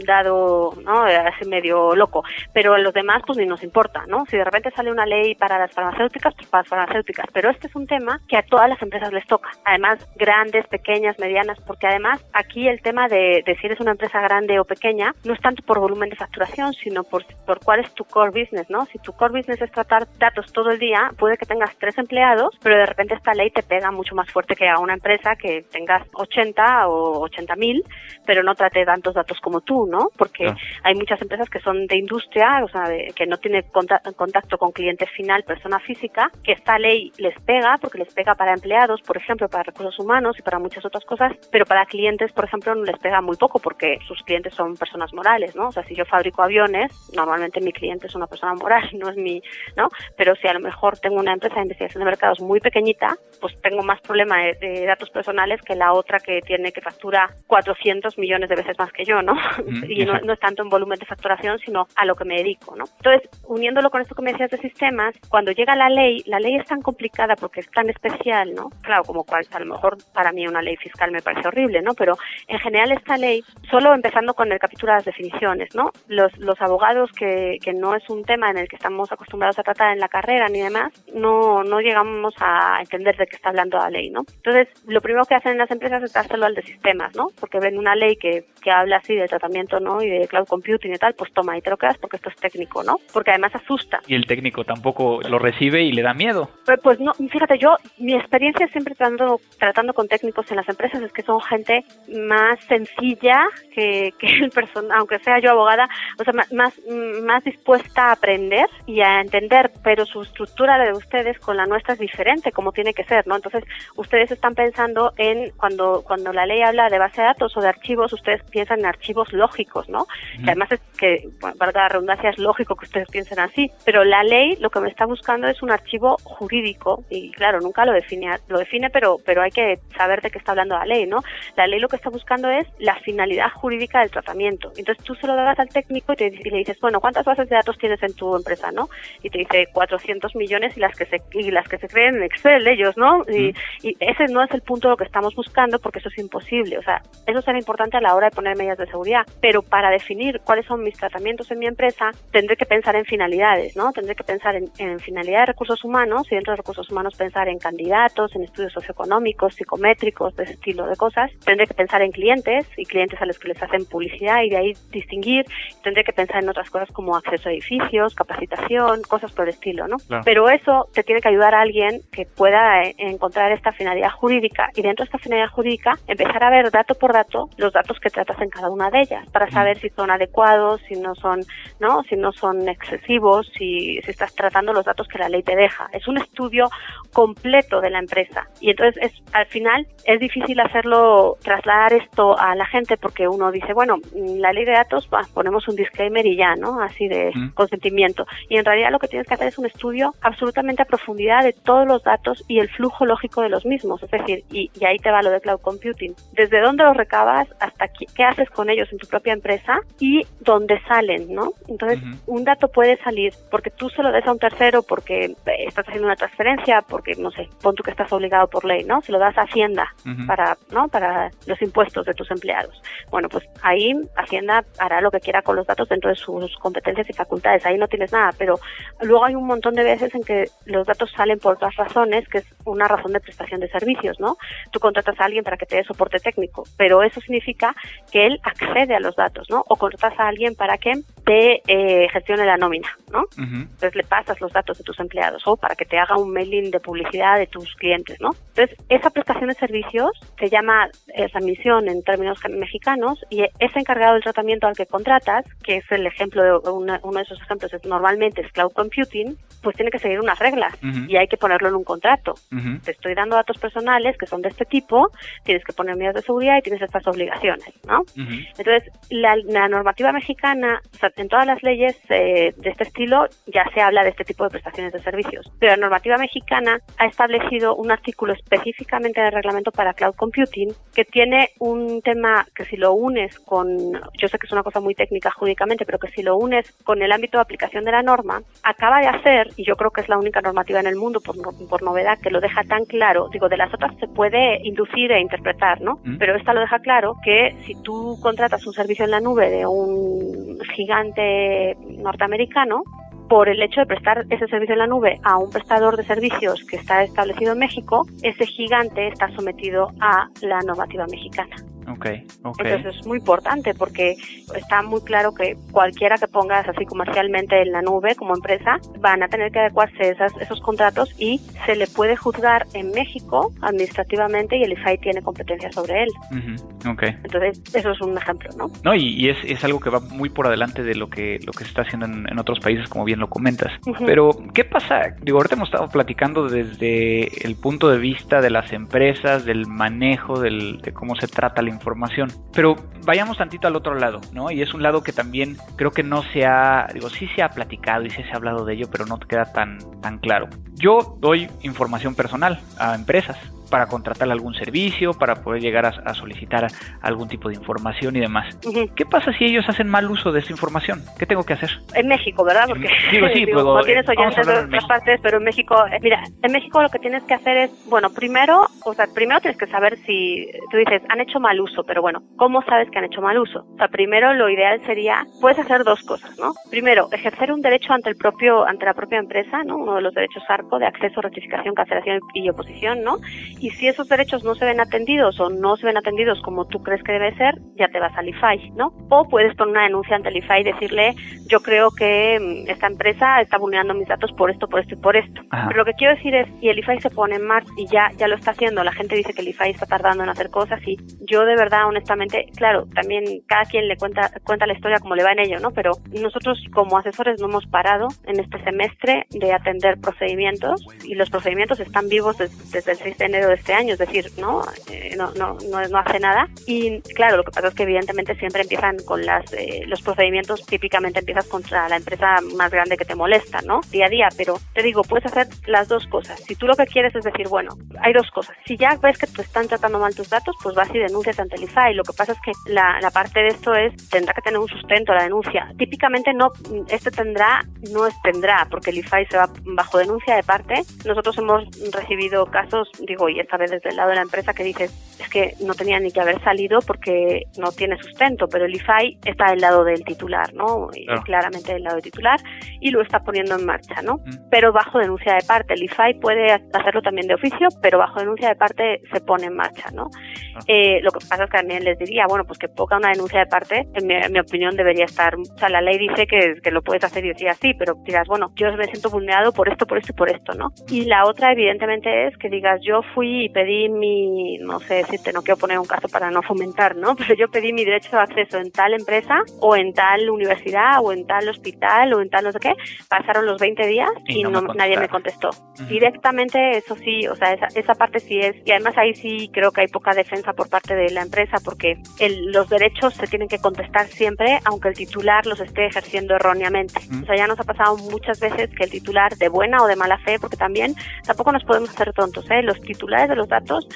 Dado, ¿no? Así medio loco. Pero a los demás, pues ni nos importa, ¿no? Si de repente sale una ley para las farmacéuticas, pues para las farmacéuticas. Pero este es un tema que a todas las empresas les toca. Además, grandes, pequeñas, medianas, porque además aquí el tema de, de si eres una empresa grande o pequeña no es tanto por volumen de facturación, sino por, por cuál es tu core business, ¿no? Si tu core business es tratar datos todo el día, puede que tengas tres empleados, pero de repente esta ley te pega mucho más fuerte que a una empresa que tengas 80 o 80 mil, pero no trate tantos datos como tú, ¿no? Porque hay muchas empresas que son de industria, o sea, que no tienen contacto con cliente final, persona física, que esta ley les pega, porque les pega para empleados, por ejemplo, para recursos humanos y para muchas otras cosas, pero para clientes, por ejemplo, no les pega muy poco porque sus clientes son personas morales, ¿no? O sea, si yo fabrico aviones, normalmente mi cliente es una persona moral, no es mi, ¿no? Pero si a lo mejor tengo una empresa de investigación de mercados muy pequeñita, pues tengo más problema de, datos personales que la otra que tiene que factura 400 millones de veces más que yo, ¿no? y no, no, es tanto en volumen de facturación, sino a lo que me dedico, ¿no? Entonces, uniéndolo con esto que me decías de sistemas, cuando llega la ley, la ley es tan complicada porque es tan especial, ¿no? Claro, como cual, a lo mejor para mí una ley fiscal me parece horrible, ¿no? Pero en general esta ley, solo empezando con el capítulo de las definiciones, ¿no? Los, los abogados que, que no es un tema en el que estamos acostumbrados a tratar en la carrera ni demás, no, no llegamos a entender de qué está hablando la ley, ¿no? Entonces, lo primero que hacen las empresas es dárselo al de sistemas, ¿no? Porque ven una ley que, que habla así de tratamiento, ¿no? Y de cloud computing y tal, pues toma y te lo quedas porque esto es técnico, ¿no? Porque además asusta. Y el técnico tampoco lo recibe y le da miedo. Pues, pues no, fíjate, yo, mi experiencia siempre tratando, tratando con técnicos en las empresas es que son gente más sencilla que, que el persona, aunque sea yo abogada, o sea, más, más dispuesta a aprender y a entender, pero su estructura de ustedes con la nuestra es diferente, como tiene que ser, ¿no? Entonces, ustedes están pensando en cuando cuando la ley habla de base de datos o de archivos, ustedes piensan en archivos lógicos, ¿no? Que además es que, bueno, para la redundancia, es lógico que ustedes piensen así, pero la ley lo que me está buscando es un archivo jurídico y claro, nunca lo define, lo define, pero pero hay que saber de qué está hablando la ley, ¿no? La ley lo que está buscando es la finalidad jurídica del tratamiento. Entonces tú se lo das al técnico y, te, y le dices, bueno, ¿cuántas bases de datos tienes en tu empresa, no? Y te dice 400 millones y las que se y las que se creen en Excel ellos, ¿no? Y, y ese no es el punto de lo que estamos buscando porque eso es imposible. O sea, eso será importante a la hora de poner medidas de seguridad, pero para definir cuáles son mis tratamientos en mi empresa, tendré que pensar en finalidades, ¿no? Tendré que pensar en, en finalidad de recursos humanos y dentro de recursos humanos pensar en candidatos, en estudios socioeconómicos, psicométricos, de ese estilo de cosas. Tendré que pensar en clientes y clientes a los que les hacen publicidad y de ahí distinguir. Tendré que pensar en otras cosas como acceso a edificios, capacitación, cosas por el estilo, ¿no? Claro. Pero eso te tiene que ayudar a alguien que pueda eh, encontrar esta finalidad jurídica y dentro de esta finalidad jurídica empezar a ver dato por dato los datos que tratas en cada una de ellas para saber si son adecuados, si no son, ¿no? Si no son excesivos, si, si estás tratando los datos que la ley te deja. Es un estudio completo de la empresa y entonces es al final es difícil hacerlo trasladar esto a la gente porque uno dice, bueno, la ley de datos, bah, ponemos un disclaimer y ya, ¿no? Así de Mm. consentimiento. Y en realidad lo que tienes que hacer es un estudio absolutamente a profundidad de todos los datos y el flujo lógico de los mismos. Es decir, y, y ahí te va lo de cloud computing. Desde dónde los recabas hasta qué, qué haces con ellos en tu propia empresa y dónde salen, ¿no? Entonces, un dato puede salir porque tú se lo des a un tercero porque eh, estás haciendo una transferencia, porque, no sé, pon tú que estás obligado por ley, ¿no? Se lo das a Hacienda Para, ¿no? Para los impuestos de tus empleados. Bueno, pues ahí Hacienda hará lo que quiera con los datos dentro de sus competencias y facultades. Ahí no tienes nada, pero luego hay un montón de veces en que los datos salen por otras razones, que es una razón de prestación de servicios, ¿no? Tú contratas a alguien para que te dé soporte técnico, pero eso significa que él accede a los datos, ¿no? O contratas a alguien para que te eh, gestione la nómina, ¿no? Entonces le pasas los datos de tus empleados o para que te haga un mailing de publicidad de tus clientes, ¿no? Entonces, esa prestación de servicios se llama eh, remisión en términos mexicanos y ese encargado del tratamiento al que contratas, que es el ejemplo de una- uno de esos ejemplos, es, normalmente es cloud computing, pues tiene que seguir unas reglas Ujú. y hay que ponerlo en un contrato. Ujú. Te estoy dando datos personales que son de este tipo, tienes que poner medidas de seguridad y tienes estas obligaciones, ¿no? Ujú. Entonces, la, la normativa mexicana, o sea, en todas las leyes eh, de este estilo ya se habla de este tipo de prestaciones de servicios, pero la normativa mexicana ha establecido un artículo específicamente del reglamento para cloud computing que tiene un tema que si lo unes con, yo sé que es una cosa muy técnica jurídicamente, pero que si lo unes con el ámbito de aplicación de la norma, acaba de hacer, y yo creo que es la única normativa en el mundo por, por novedad que lo deja tan claro, digo, de las otras se puede inducir e interpretar, ¿no? Mm. Pero esta lo deja claro que si tú contratas un servicio en la nube de un gigante norteamericano, por el hecho de prestar ese servicio en la nube a un prestador de servicios que está establecido en México, ese gigante está sometido a la normativa mexicana. Ok, ok. Entonces es muy importante porque está muy claro que cualquiera que pongas así comercialmente en la nube como empresa van a tener que adecuarse a esas- esos contratos y se le puede juzgar en México administrativamente y el IFAI tiene competencia sobre él. Ujú, Ok. Entonces eso es un ejemplo, ¿no? No, y, y es, es algo que va muy por adelante de lo que, lo que se está haciendo en, en otros países, como bien lo comentas. Ujú. Pero, ¿qué pasa? Digo, ahorita hemos estado platicando desde el punto de vista de las empresas, del manejo, del, de cómo se trata la información. Pero vayamos tantito al otro lado, ¿no? Y es un lado que también creo que no se ha, digo, sí se ha platicado y sí se ha hablado de ello, pero no te queda tan, tan claro. Yo doy información personal a empresas para contratar algún servicio, para poder llegar a, a solicitar algún tipo de información y demás. ¿Qué pasa si ellos hacen mal uso de esta información? ¿Qué tengo que hacer? En México, ¿verdad? Porque Digo, sí, digo, no tienes oyentes de otras partes, pero en México, eh, mira, en México lo que tienes que hacer es, bueno, primero, o sea, primero tienes que saber si, tú dices, han hecho mal uso, pero bueno, ¿cómo sabes que han hecho mal uso? O sea, primero lo ideal sería, puedes hacer dos cosas, ¿no? Primero, ejercer un derecho ante el propio, ante la propia empresa, ¿no? Uno de los derechos ARCO de acceso, rectificación, cancelación y oposición, ¿no? Y si esos derechos no se ven atendidos o no se ven atendidos como tú crees que debe ser, ya te vas al IFAI, ¿no? O puedes poner una denuncia ante el IFAI y decirle, yo creo que mm, esta empresa está vulnerando mis datos por esto, por esto y por esto. Pero lo que quiero decir es, y el IFAI se pone en marcha y ya, ya lo está haciendo, la gente dice que el IFAI está tardando en hacer cosas y yo de verdad, honestamente, claro, también cada quien le cuenta, cuenta la historia como le va en ello, ¿no? Pero nosotros como asesores no hemos parado en este semestre de atender procedimientos y los procedimientos están vivos desde, el 6 de enero de este año, es decir, ¿no? Eh, no, no, no, hace nada. Y claro, lo que pasa es que evidentemente siempre empiezan con las, eh, los procedimientos, típicamente empiezas contra la empresa más grande que te molesta, ¿no? Día a día, pero te digo, puedes hacer las dos cosas. Si tú lo que quieres es decir, bueno, hay dos cosas. Si ya ves que te están tratando mal tus datos, pues vas y denuncias ante el IFAI. Lo que pasa es que la, la parte de esto es, tendrá que tener un sustento la denuncia. Típicamente no, este tendrá, no es tendrá, porque el IFAI se va bajo denuncia de parte. Nosotros hemos recibido casos, digo, y esta vez desde el lado de la empresa que dice, es que no tenía ni que haber salido porque no tiene sustento, pero el IFAI está del lado del titular, ¿no? Claramente del lado del titular y lo está poniendo en marcha, ¿no? Mm. Pero bajo denuncia de parte. El IFAI puede hacerlo también de oficio, pero bajo denuncia de parte se pone en marcha, ¿no? Ah. Eh, lo que pasa es que también les diría, bueno, pues que poca una denuncia de parte, en mi, opinión debería estar, o sea, la ley dice que, que lo puedes hacer y decir así, pero dirás, bueno, yo me siento vulnerado por esto, por esto y por esto, ¿no? Y la otra, evidentemente, es que digas, yo fui y pedí mi, no sé decirte, no quiero poner un caso para no fomentar, ¿no? Pero yo pedí mi derecho de acceso en tal empresa o en tal universidad o en tal hospital o en tal no sé qué, pasaron los 20 días y, no nadie me contestó. Directamente, eso sí, o sea, esa, esa parte sí es, y además ahí sí creo que hay poca defensa por parte de la empresa porque el, los derechos se tienen que contestar siempre, aunque el titular los esté ejerciendo erróneamente. O sea, ya nos ha pasado muchas veces que el titular de buena o de mala fe, porque también tampoco nos podemos hacer tontos, ¿eh? Los titulares de los datos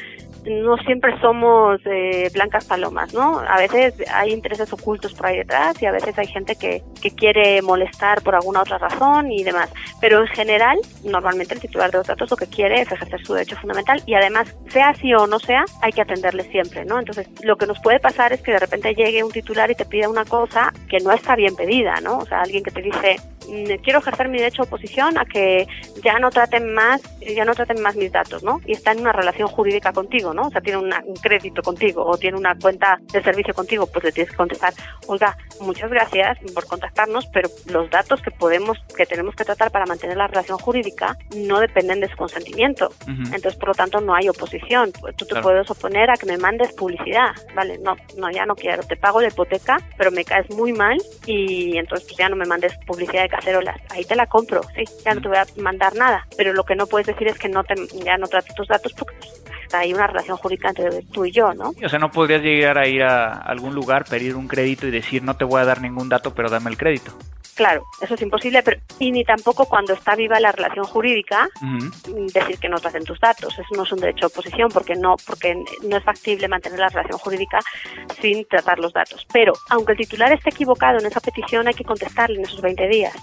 no siempre somos eh, blancas palomas, ¿no? A veces hay intereses ocultos por ahí detrás y a veces hay gente que, que quiere molestar por alguna otra razón y demás. Pero en general, normalmente el titular de los datos lo que quiere es ejercer su derecho fundamental y además, sea así o no sea, hay que atenderle siempre, ¿no? Entonces, lo que nos puede pasar es que de repente llegue un titular y te pida una cosa que no está bien pedida, ¿no? O sea, alguien que te dice, mm, quiero ejercer mi derecho de oposición a que ya no traten más, ya no traten más mis datos, ¿no? Y está en una relación jurídica contigo, ¿no? O sea, tiene un crédito contigo o tiene una cuenta de servicio contigo, pues le tienes que contestar, oiga, muchas gracias por contactarnos, pero los datos que podemos, que tenemos que tratar para mantener la relación jurídica no dependen de su consentimiento. Entonces, por lo tanto, no hay oposición. Tú te puedes oponer a que me mandes publicidad, ¿vale? No, no, ya no quiero. Te pago la hipoteca, pero me caes muy mal y entonces pues ya no me mandes publicidad de cacerolas. Ahí te la compro, sí, ya no te voy a mandar nada. Pero lo que no puedes decir es que no te, ya no trato tus datos porque hay una relación jurídica entre tú y yo, ¿no? O sea, no podrías llegar a ir a algún lugar, pedir un crédito y decir no te voy a dar ningún dato, pero dame el crédito. Claro, eso es imposible, pero y ni tampoco cuando está viva la relación jurídica decir que no te hacen tus datos. Eso no es un derecho de oposición porque no porque no es factible mantener la relación jurídica sin tratar los datos. Pero aunque el titular esté equivocado en esa petición, hay que contestarle en esos 20 días.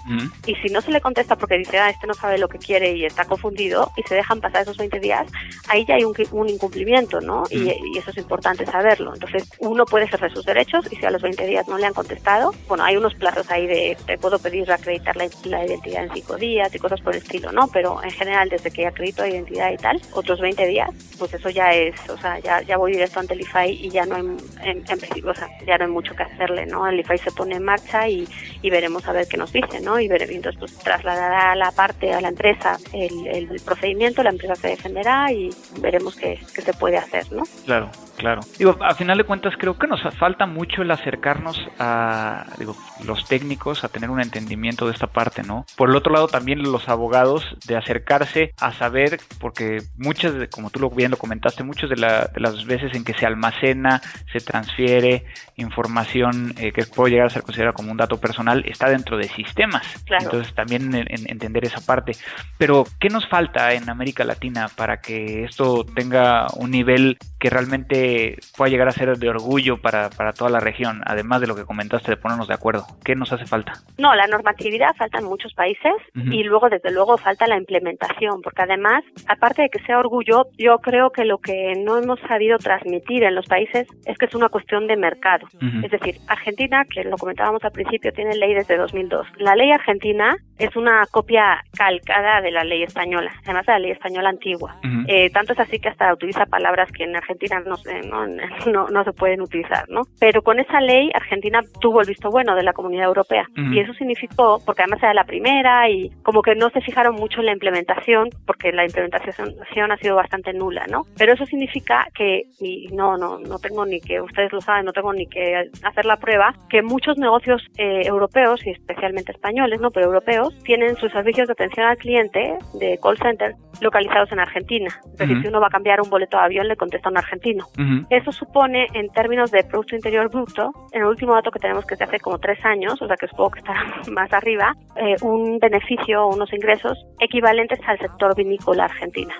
Y si no se le contesta porque dice, ah, este no sabe lo que quiere y está confundido y se dejan pasar esos 20 días, ahí ya hay un, un incumplimiento, ¿no? Y, y, eso es importante saberlo. Entonces, uno puede ejercer sus derechos y si a los 20 días no le han contestado, bueno, hay unos plazos ahí de puedo pedir acreditar la, identidad en cinco días y cosas por el estilo, ¿no? Pero en general, desde que acredito la identidad y tal, otros 20 días, pues eso ya es, o sea, ya, ya voy directo ante el IFAI y ya no hay, en, sea, ya no hay mucho que hacerle, ¿no? El IFAI se pone en marcha y, y veremos a ver qué nos dice, ¿no? Y, ver, entonces pues trasladará a la parte, a la empresa, el, el procedimiento, la empresa se defenderá y veremos qué, qué se puede hacer, ¿no? Claro. Claro. Digo, a final de cuentas creo que nos falta mucho el acercarnos a digo, los técnicos a tener un entendimiento de esta parte, ¿no? Por el otro lado también los abogados de acercarse a saber, porque muchas, de, como tú lo bien lo comentaste, muchas de, las veces en que se almacena, se transfiere información eh, que puede llegar a ser considerada como un dato personal, está dentro de sistemas. Entonces también entender esa parte. Pero, ¿qué nos falta en América Latina para que esto tenga un nivel que realmente pueda llegar a ser de orgullo para, para toda la región, además de lo que comentaste de ponernos de acuerdo? ¿Qué nos hace falta? No, la normatividad falta en muchos países y luego, desde luego, falta la implementación, porque además, aparte de que sea orgullo, yo creo que lo que no hemos sabido transmitir en los países es que es una cuestión de mercado. Es decir, Argentina, que lo comentábamos al principio, tiene ley desde 2002. La ley argentina es una copia calcada de la ley española, además de la ley española antigua. Eh, tanto es así que hasta utiliza palabras que en Argentina no, no, no, se pueden utilizar, ¿no? Pero con esa ley Argentina tuvo el visto bueno de la comunidad europea y eso significó, porque además era la primera y como que no se fijaron mucho en la implementación, porque la implementación ha sido bastante nula, ¿no? Pero eso significa que, y no, no, no tengo ni que, ustedes lo saben, no tengo ni que hacer la prueba, que muchos negocios eh, europeos y especialmente españoles, ¿no? Pero europeos tienen sus servicios de atención al cliente de call center localizados en Argentina. Es decir, si uno va a cambiar un boleto de avión, le contesta un argentino. Eso supone, en términos de Producto Interior Bruto, en el último dato que tenemos que es de hace como tres años, o sea que supongo que está más arriba, eh, un beneficio o unos ingresos equivalentes al sector vinícola argentina.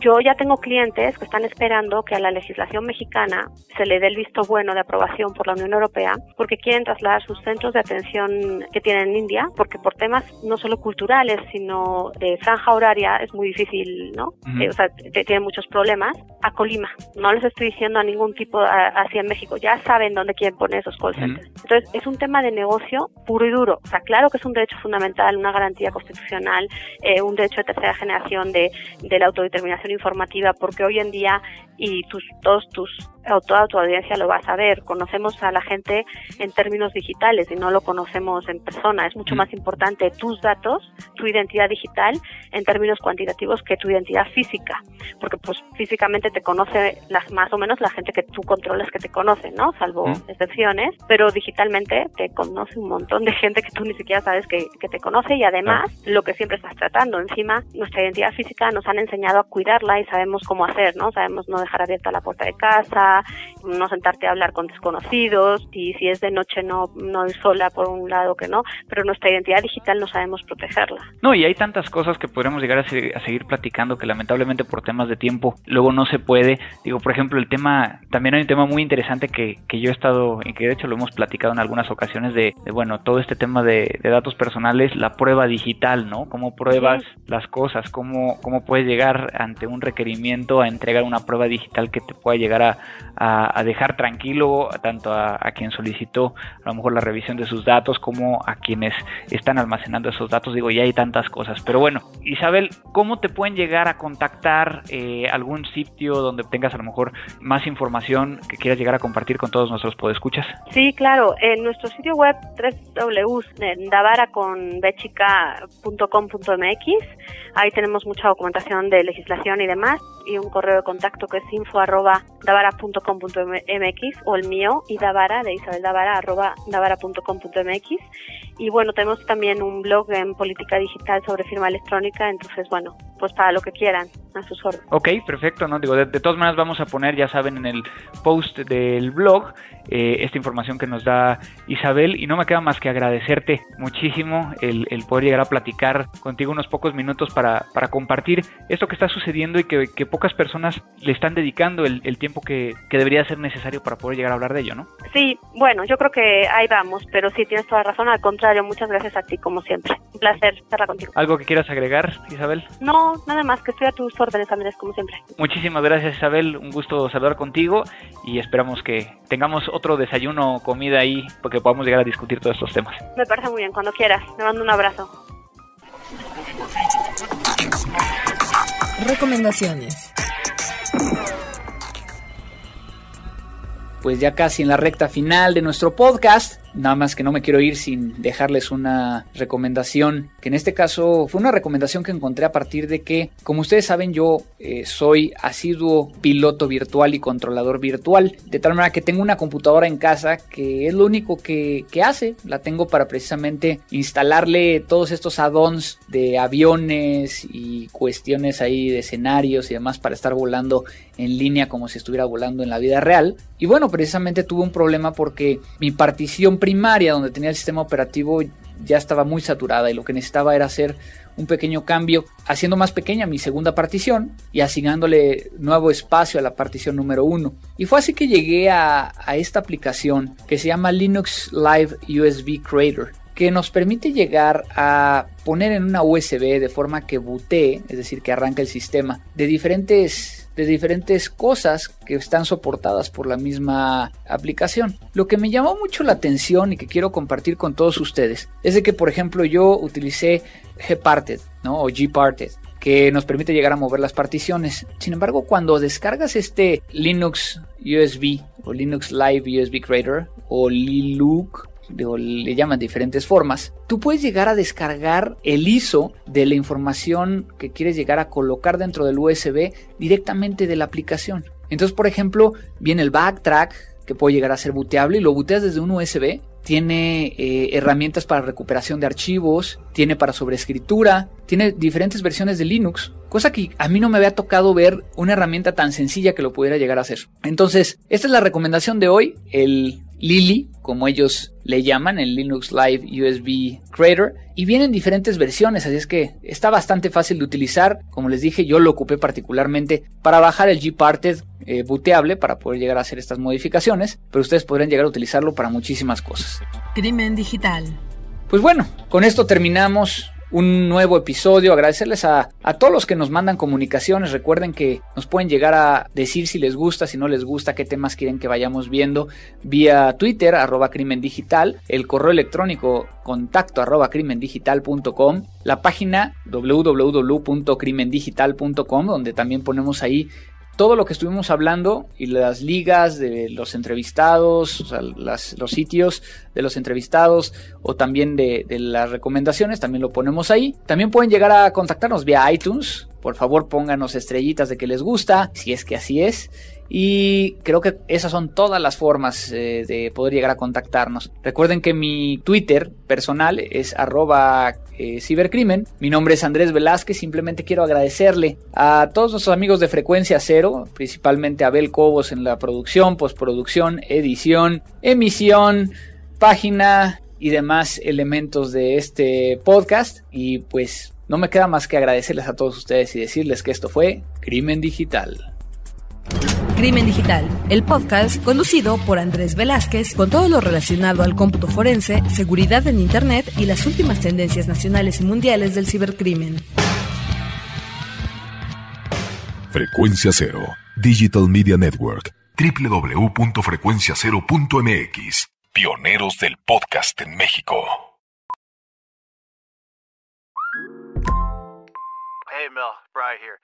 Yo ya tengo clientes que están esperando que a la legislación mexicana se le dé el visto bueno de aprobación por la Unión Europea porque quieren trasladar sus centros de atención que tienen en India, porque por temas no solo culturales, sino de franja horaria es muy difícil, ¿no? Eh, o sea, tienen muchos problemas, a Colima. No les estoy diciendo a ningún tipo así en México, ya saben dónde quieren poner esos call centers. Entonces, es un tema de negocio puro y duro. O sea, claro que es un derecho fundamental, una garantía constitucional, eh, un derecho de tercera generación de, de la autodeterminación informativa, porque hoy en día y tus, todos tus toda tu audiencia lo va a saber. Conocemos a la gente en términos digitales y no lo conocemos en persona. Es mucho mm. más importante tus datos, tu identidad digital, en términos cuantitativos que tu identidad física, porque pues físicamente te conoce las más o menos la gente que tú controlas que te conoce, ¿no? Salvo mm. excepciones, pero digitalmente te conoce un montón de gente que tú ni siquiera sabes que, que te conoce y además lo que siempre estás tratando. Encima, nuestra identidad física nos han enseñado a cuidarla y sabemos cómo hacer, ¿no? Sabemos no dejar abierta la puerta de casa, no sentarte a hablar con desconocidos y si es de noche no, no ir sola por un lado que no, pero nuestra identidad digital no sabemos protegerla. No, y hay tantas cosas que podremos llegar a, seguir platicando que lamentablemente por temas de tiempo luego no se puede. Digo, por ejemplo, el tema, también hay un tema muy interesante que, que yo he estado, y que de hecho lo hemos platicado en algunas ocasiones de, bueno, todo este tema de, datos personales, la prueba digital, ¿no? Cómo pruebas las cosas, cómo, cómo puedes llegar ante un requerimiento a entregar una prueba digital que te pueda llegar a, a, dejar tranquilo tanto a, quien solicitó a lo mejor la revisión de sus datos como a quienes están almacenando esos datos. Digo, ya hay tantas cosas. Pero bueno, Isabel, ¿cómo te pueden llegar a contactar eh, algún sitio donde tengas a lo mejor más información que quieras llegar a compartir con todos nuestros podescuchas? Sí, claro. En nuestro sitio web www.davara.com.mx ahí tenemos mucha documentación de legislación y demás y un correo de contacto que es info davara.com.mx o el mío y davara de Isabel Davara arroba davara.com.mx y bueno tenemos también un blog en política digital sobre firma electrónica entonces bueno pues para lo que quieran a sus órdenes. Ok, perfecto, ¿no? Digo, de, todas maneras vamos a poner, ya saben, en el post del blog eh, esta información que nos da Isabel y no me queda más que agradecerte muchísimo el, poder llegar a platicar contigo unos pocos minutos para, para compartir esto que está sucediendo y que, pocas personas le están dedicando el, tiempo que, que, debería ser necesario para poder llegar a hablar de ello, ¿no? Sí, bueno, yo creo que ahí vamos, pero sí tienes toda razón, al contrario, muchas gracias a ti como siempre. Un placer estar contigo. ¿Algo que quieras agregar, Isabel? No, nada más, que estoy a tus órdenes, Andrés, como siempre. Muchísimas gracias, Isabel. Un gusto saludar contigo y esperamos que tengamos otro desayuno o comida ahí porque podamos llegar a discutir todos estos temas. Me parece muy bien, cuando quieras. Te mando un abrazo. Recomendaciones. Pues ya casi en la recta final de nuestro podcast. Nada más que no me quiero ir sin dejarles una recomendación, que en este caso fue una recomendación que encontré a partir de que, como ustedes saben, yo eh, soy asiduo piloto virtual y controlador virtual, de tal manera que tengo una computadora en casa que es lo único que, que hace, la tengo para precisamente instalarle todos estos add-ons de aviones y cuestiones ahí de escenarios y demás para estar volando en línea como si estuviera volando en la vida real. Y bueno, precisamente tuve un problema porque mi partición primaria donde tenía el sistema operativo ya estaba muy saturada y lo que necesitaba era hacer un pequeño cambio haciendo más pequeña mi segunda partición y asignándole nuevo espacio a la partición número uno. Y fue así que llegué a, esta aplicación que se llama Linux Live USB Creator. que nos permite llegar a poner en una USB de forma que bootee, es decir, que arranque el sistema de diferentes de diferentes cosas que están soportadas por la misma aplicación. Lo que me llamó mucho la atención y que quiero compartir con todos ustedes es de que, por ejemplo, yo utilicé Gparted, ¿no? O Gparted que nos permite llegar a mover las particiones. Sin embargo, cuando descargas este Linux USB o Linux Live USB Creator o LILUC, le llaman diferentes formas, tú puedes llegar a descargar el ISO de la información que quieres llegar a colocar dentro del USB directamente de la aplicación. Entonces, por ejemplo, viene el backtrack que puede llegar a ser booteable y lo booteas desde un USB tiene eh, herramientas para recuperación de archivos, tiene para sobreescritura, tiene diferentes versiones de Linux, cosa que a mí no me había tocado ver una herramienta tan sencilla que lo pudiera llegar a hacer. Entonces, esta es la recomendación de hoy, el Lily, como ellos le llaman, el Linux Live USB Creator, y vienen diferentes versiones, así es que está bastante fácil de utilizar. Como les dije, yo lo ocupé particularmente para bajar el Gparted eh, booteable para poder llegar a hacer estas modificaciones, pero ustedes podrían llegar a utilizarlo para muchísimas cosas. Crimen digital. Pues bueno, con esto terminamos un nuevo episodio. Agradecerles a, todos los que nos mandan comunicaciones. Recuerden que nos pueden llegar a decir si les gusta, si no les gusta, qué temas quieren que vayamos viendo vía Twitter, arroba crimen digital, el correo electrónico contacto arroba crimendigital.com, la página www.crimendigital.com, donde también ponemos ahí todo lo que estuvimos hablando y las ligas de los entrevistados, los sitios de los entrevistados o también de, de, las recomendaciones, también lo ponemos ahí. También pueden llegar a contactarnos vía iTunes. Por favor, pónganos estrellitas de que les gusta, si es que así es. Y creo que esas son todas las formas eh, de poder llegar a contactarnos. Recuerden que mi Twitter personal es arroba eh, cibercrimen. Mi nombre es Andrés Velázquez. Simplemente quiero agradecerle a todos nuestros amigos de Frecuencia Cero, principalmente a Abel Cobos en la producción, postproducción, edición, emisión, página y demás elementos de este podcast. Y pues no me queda más que agradecerles a todos ustedes y decirles que esto fue Crimen Digital. Crimen Digital, el podcast conducido por Andrés Velázquez con todo lo relacionado al cómputo forense, seguridad en Internet y las últimas tendencias nacionales y mundiales del cibercrimen. Frecuencia Cero, Digital Media Network, www.frecuenciacero.mx, pioneros del podcast en México. Hey Mel, Bry here.